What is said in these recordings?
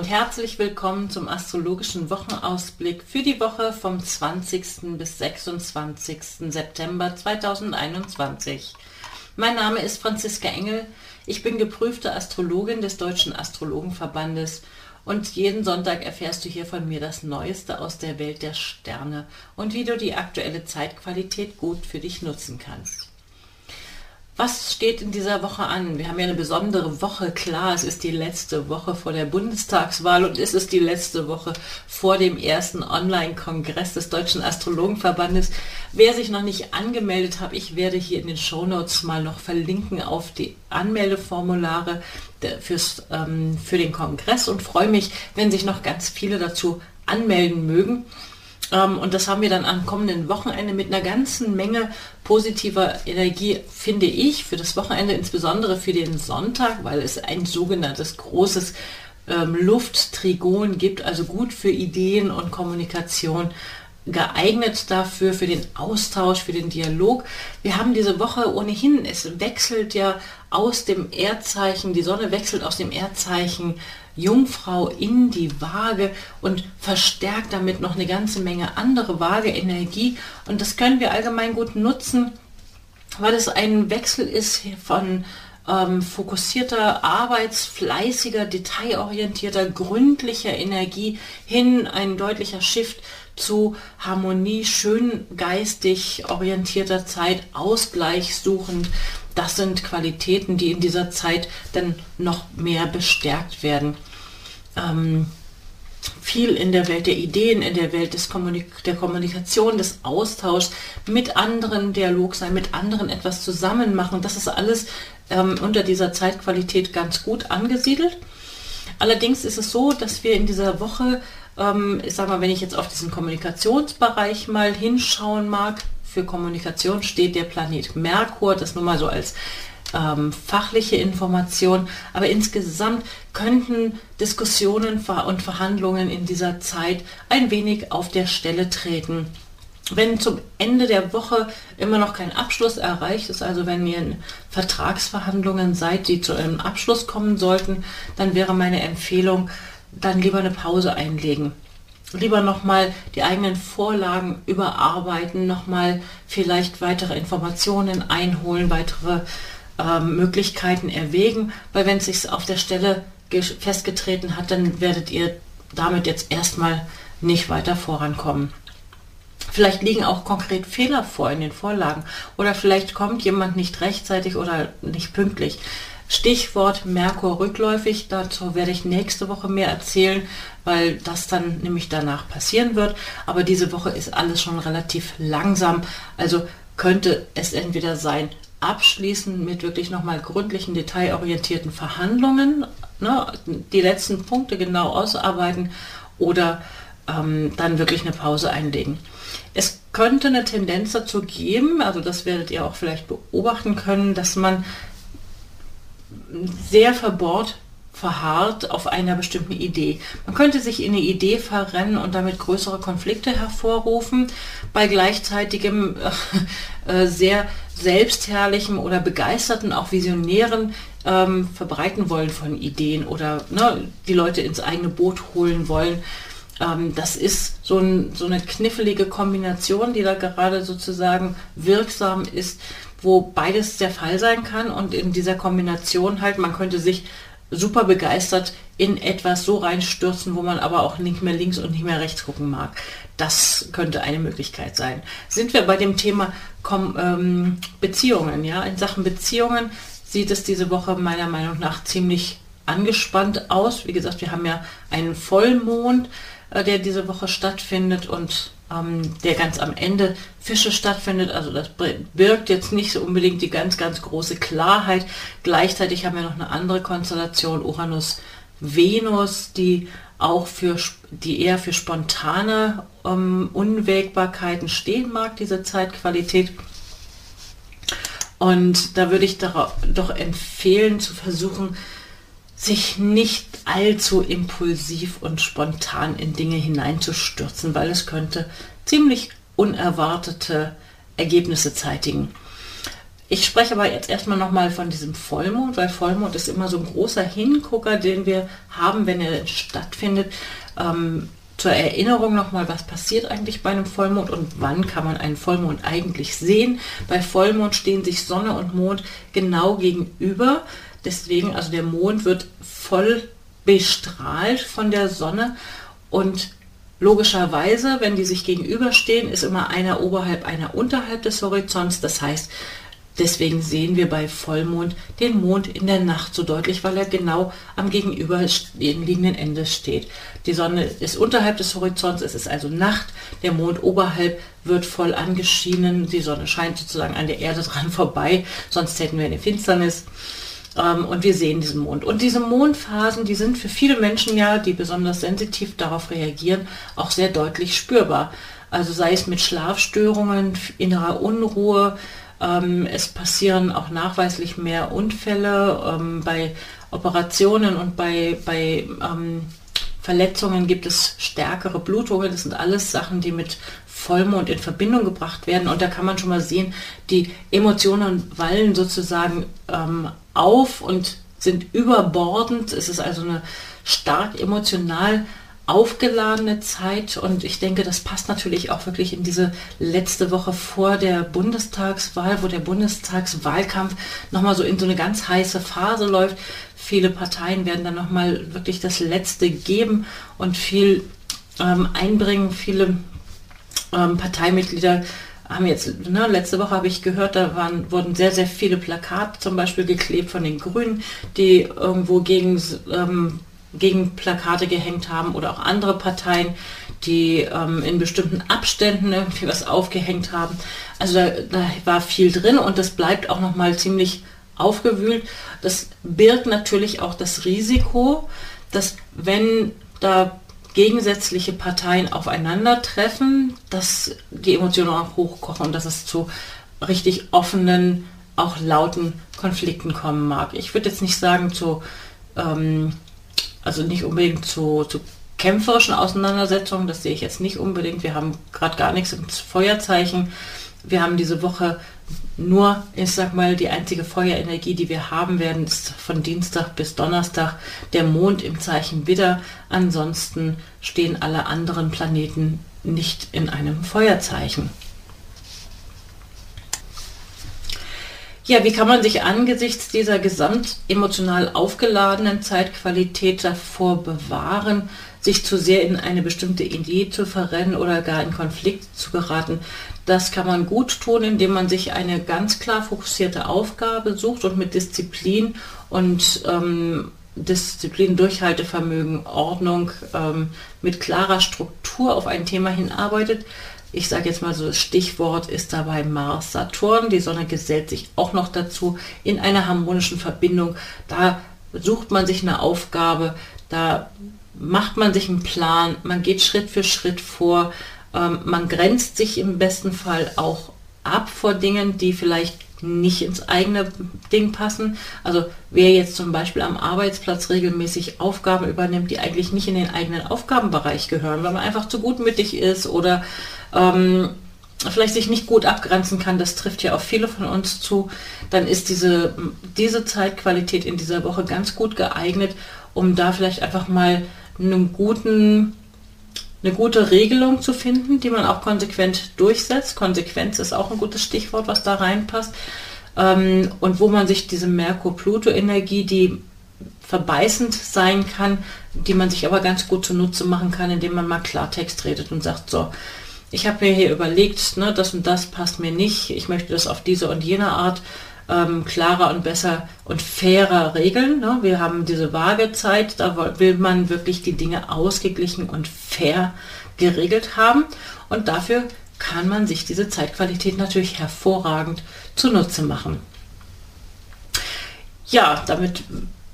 Und herzlich willkommen zum astrologischen Wochenausblick für die Woche vom 20. bis 26. September 2021. Mein Name ist Franziska Engel. Ich bin geprüfte Astrologin des Deutschen Astrologenverbandes und jeden Sonntag erfährst du hier von mir das Neueste aus der Welt der Sterne und wie du die aktuelle Zeitqualität gut für dich nutzen kannst. Was steht in dieser Woche an? Wir haben ja eine besondere Woche. Klar, es ist die letzte Woche vor der Bundestagswahl und es ist die letzte Woche vor dem ersten Online-Kongress des Deutschen Astrologenverbandes. Wer sich noch nicht angemeldet hat, ich werde hier in den Shownotes mal noch verlinken auf die Anmeldeformulare fürs, ähm, für den Kongress und freue mich, wenn sich noch ganz viele dazu anmelden mögen. Ähm, und das haben wir dann am kommenden Wochenende mit einer ganzen Menge positiver Energie, finde ich, für das Wochenende, insbesondere für den Sonntag, weil es ein sogenanntes großes ähm, Lufttrigon gibt, also gut für Ideen und Kommunikation geeignet dafür, für den Austausch, für den Dialog. Wir haben diese Woche ohnehin, es wechselt ja aus dem Erdzeichen, die Sonne wechselt aus dem Erdzeichen Jungfrau in die Waage und verstärkt damit noch eine ganze Menge andere Waage-Energie. Und das können wir allgemein gut nutzen, weil es ein Wechsel ist von ähm, fokussierter, arbeitsfleißiger, detailorientierter, gründlicher Energie hin ein deutlicher Shift zu Harmonie, schön geistig orientierter Zeit, Ausgleich suchend. Das sind Qualitäten, die in dieser Zeit dann noch mehr bestärkt werden. Ähm, viel in der Welt der Ideen, in der Welt des Kommunik der Kommunikation, des Austauschs, mit anderen Dialog sein, mit anderen etwas zusammen machen. Das ist alles ähm, unter dieser Zeitqualität ganz gut angesiedelt. Allerdings ist es so, dass wir in dieser Woche ähm, ich sage mal, wenn ich jetzt auf diesen Kommunikationsbereich mal hinschauen mag, für Kommunikation steht der Planet Merkur, das nur mal so als ähm, fachliche Information. Aber insgesamt könnten Diskussionen und Verhandlungen in dieser Zeit ein wenig auf der Stelle treten. Wenn zum Ende der Woche immer noch kein Abschluss erreicht ist, also wenn ihr in Vertragsverhandlungen seid, die zu einem Abschluss kommen sollten, dann wäre meine Empfehlung, dann lieber eine Pause einlegen. Lieber nochmal die eigenen Vorlagen überarbeiten, nochmal vielleicht weitere Informationen einholen, weitere äh, Möglichkeiten erwägen, weil wenn es sich auf der Stelle festgetreten hat, dann werdet ihr damit jetzt erstmal nicht weiter vorankommen. Vielleicht liegen auch konkret Fehler vor in den Vorlagen oder vielleicht kommt jemand nicht rechtzeitig oder nicht pünktlich. Stichwort Merkur rückläufig, dazu werde ich nächste Woche mehr erzählen, weil das dann nämlich danach passieren wird. Aber diese Woche ist alles schon relativ langsam, also könnte es entweder sein, abschließen mit wirklich nochmal gründlichen, detailorientierten Verhandlungen, ne, die letzten Punkte genau ausarbeiten oder ähm, dann wirklich eine Pause einlegen. Es könnte eine Tendenz dazu geben, also das werdet ihr auch vielleicht beobachten können, dass man sehr verbohrt verharrt auf einer bestimmten Idee. Man könnte sich in eine Idee verrennen und damit größere Konflikte hervorrufen, bei gleichzeitigem äh, sehr selbstherrlichem oder begeisterten, auch visionären ähm, Verbreiten wollen von Ideen oder ne, die Leute ins eigene Boot holen wollen. Ähm, das ist so, ein, so eine knifflige Kombination, die da gerade sozusagen wirksam ist wo beides der Fall sein kann und in dieser Kombination halt, man könnte sich super begeistert in etwas so reinstürzen, wo man aber auch nicht mehr links und nicht mehr rechts gucken mag. Das könnte eine Möglichkeit sein. Sind wir bei dem Thema Kom ähm, Beziehungen, ja? In Sachen Beziehungen sieht es diese Woche meiner Meinung nach ziemlich angespannt aus. Wie gesagt, wir haben ja einen Vollmond, äh, der diese Woche stattfindet und ähm, der ganz am Ende Fische stattfindet. Also das birgt jetzt nicht so unbedingt die ganz, ganz große Klarheit. Gleichzeitig haben wir noch eine andere Konstellation, Uranus-Venus, die auch für, die eher für spontane ähm, Unwägbarkeiten stehen mag, diese Zeitqualität. Und da würde ich doch, doch empfehlen, zu versuchen, sich nicht allzu impulsiv und spontan in Dinge hineinzustürzen, weil es könnte ziemlich unerwartete Ergebnisse zeitigen. Ich spreche aber jetzt erstmal nochmal von diesem Vollmond, weil Vollmond ist immer so ein großer Hingucker, den wir haben, wenn er stattfindet. Ähm, zur Erinnerung nochmal, was passiert eigentlich bei einem Vollmond und wann kann man einen Vollmond eigentlich sehen. Bei Vollmond stehen sich Sonne und Mond genau gegenüber. Deswegen, also der Mond wird voll bestrahlt von der Sonne und logischerweise, wenn die sich gegenüberstehen, ist immer einer oberhalb, einer unterhalb des Horizonts. Das heißt, Deswegen sehen wir bei Vollmond den Mond in der Nacht so deutlich, weil er genau am gegenüberliegenden Ende steht. Die Sonne ist unterhalb des Horizonts, es ist also Nacht, der Mond oberhalb wird voll angeschienen, die Sonne scheint sozusagen an der Erde dran vorbei, sonst hätten wir eine Finsternis. Ähm, und wir sehen diesen Mond. Und diese Mondphasen, die sind für viele Menschen ja, die besonders sensitiv darauf reagieren, auch sehr deutlich spürbar. Also sei es mit Schlafstörungen, innerer Unruhe, ähm, es passieren auch nachweislich mehr Unfälle. Ähm, bei Operationen und bei, bei ähm, Verletzungen gibt es stärkere Blutungen. Das sind alles Sachen, die mit Vollmond in Verbindung gebracht werden. Und da kann man schon mal sehen, die Emotionen wallen sozusagen ähm, auf und sind überbordend. Es ist also eine stark emotional aufgeladene Zeit und ich denke, das passt natürlich auch wirklich in diese letzte Woche vor der Bundestagswahl, wo der Bundestagswahlkampf nochmal so in so eine ganz heiße Phase läuft. Viele Parteien werden dann nochmal wirklich das Letzte geben und viel ähm, einbringen. Viele ähm, Parteimitglieder haben jetzt, ne, letzte Woche habe ich gehört, da waren, wurden sehr, sehr viele Plakate zum Beispiel geklebt von den Grünen, die irgendwo gegen ähm, gegen Plakate gehängt haben oder auch andere Parteien, die ähm, in bestimmten Abständen irgendwie was aufgehängt haben. Also da, da war viel drin und das bleibt auch noch mal ziemlich aufgewühlt. Das birgt natürlich auch das Risiko, dass wenn da gegensätzliche Parteien aufeinandertreffen, dass die Emotionen auch hochkochen und dass es zu richtig offenen, auch lauten Konflikten kommen mag. Ich würde jetzt nicht sagen zu ähm, also nicht unbedingt zu, zu kämpferischen Auseinandersetzungen, das sehe ich jetzt nicht unbedingt. Wir haben gerade gar nichts ins Feuerzeichen. Wir haben diese Woche nur, ich sag mal, die einzige Feuerenergie, die wir haben werden, ist von Dienstag bis Donnerstag der Mond im Zeichen Widder. Ansonsten stehen alle anderen Planeten nicht in einem Feuerzeichen. Ja, wie kann man sich angesichts dieser gesamt emotional aufgeladenen Zeitqualität davor bewahren, sich zu sehr in eine bestimmte Idee zu verrennen oder gar in Konflikt zu geraten? Das kann man gut tun, indem man sich eine ganz klar fokussierte Aufgabe sucht und mit Disziplin und ähm, Disziplin, Durchhaltevermögen, Ordnung, ähm, mit klarer Struktur auf ein Thema hinarbeitet, ich sage jetzt mal so, das Stichwort ist dabei Mars, Saturn. Die Sonne gesellt sich auch noch dazu in einer harmonischen Verbindung. Da sucht man sich eine Aufgabe, da macht man sich einen Plan, man geht Schritt für Schritt vor, ähm, man grenzt sich im besten Fall auch ab vor Dingen, die vielleicht nicht ins eigene Ding passen. Also wer jetzt zum Beispiel am Arbeitsplatz regelmäßig Aufgaben übernimmt, die eigentlich nicht in den eigenen Aufgabenbereich gehören, weil man einfach zu gutmütig ist oder ähm, vielleicht sich nicht gut abgrenzen kann, das trifft ja auch viele von uns zu, dann ist diese, diese Zeitqualität in dieser Woche ganz gut geeignet, um da vielleicht einfach mal einen guten, eine gute Regelung zu finden, die man auch konsequent durchsetzt. Konsequenz ist auch ein gutes Stichwort, was da reinpasst. Ähm, und wo man sich diese Merkur-Pluto-Energie, die verbeißend sein kann, die man sich aber ganz gut zunutze machen kann, indem man mal Klartext redet und sagt, so, ich habe mir hier überlegt, ne, das und das passt mir nicht, ich möchte das auf diese und jene Art ähm, klarer und besser und fairer regeln. Ne? Wir haben diese Waagezeit, da will man wirklich die Dinge ausgeglichen und fair geregelt haben und dafür kann man sich diese Zeitqualität natürlich hervorragend zunutze machen. Ja, damit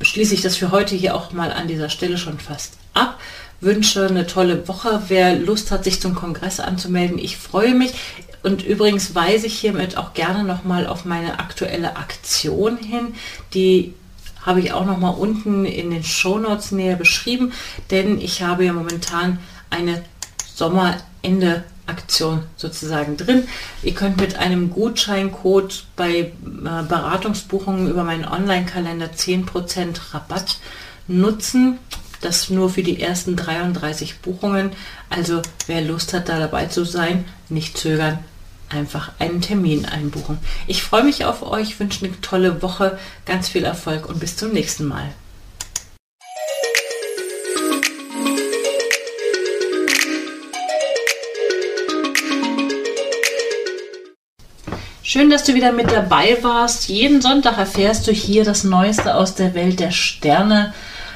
schließe ich das für heute hier auch mal an dieser Stelle schon fast ab wünsche eine tolle Woche. Wer Lust hat, sich zum Kongress anzumelden, ich freue mich. Und übrigens weise ich hiermit auch gerne nochmal auf meine aktuelle Aktion hin, die habe ich auch nochmal unten in den Shownotes näher beschrieben, denn ich habe ja momentan eine Sommerende Aktion sozusagen drin. Ihr könnt mit einem Gutscheincode bei äh, Beratungsbuchungen über meinen Online-Kalender 10% Rabatt nutzen. Das nur für die ersten 33 Buchungen. Also wer Lust hat, da dabei zu sein, nicht zögern, einfach einen Termin einbuchen. Ich freue mich auf euch, wünsche eine tolle Woche, ganz viel Erfolg und bis zum nächsten Mal. Schön, dass du wieder mit dabei warst. Jeden Sonntag erfährst du hier das Neueste aus der Welt der Sterne.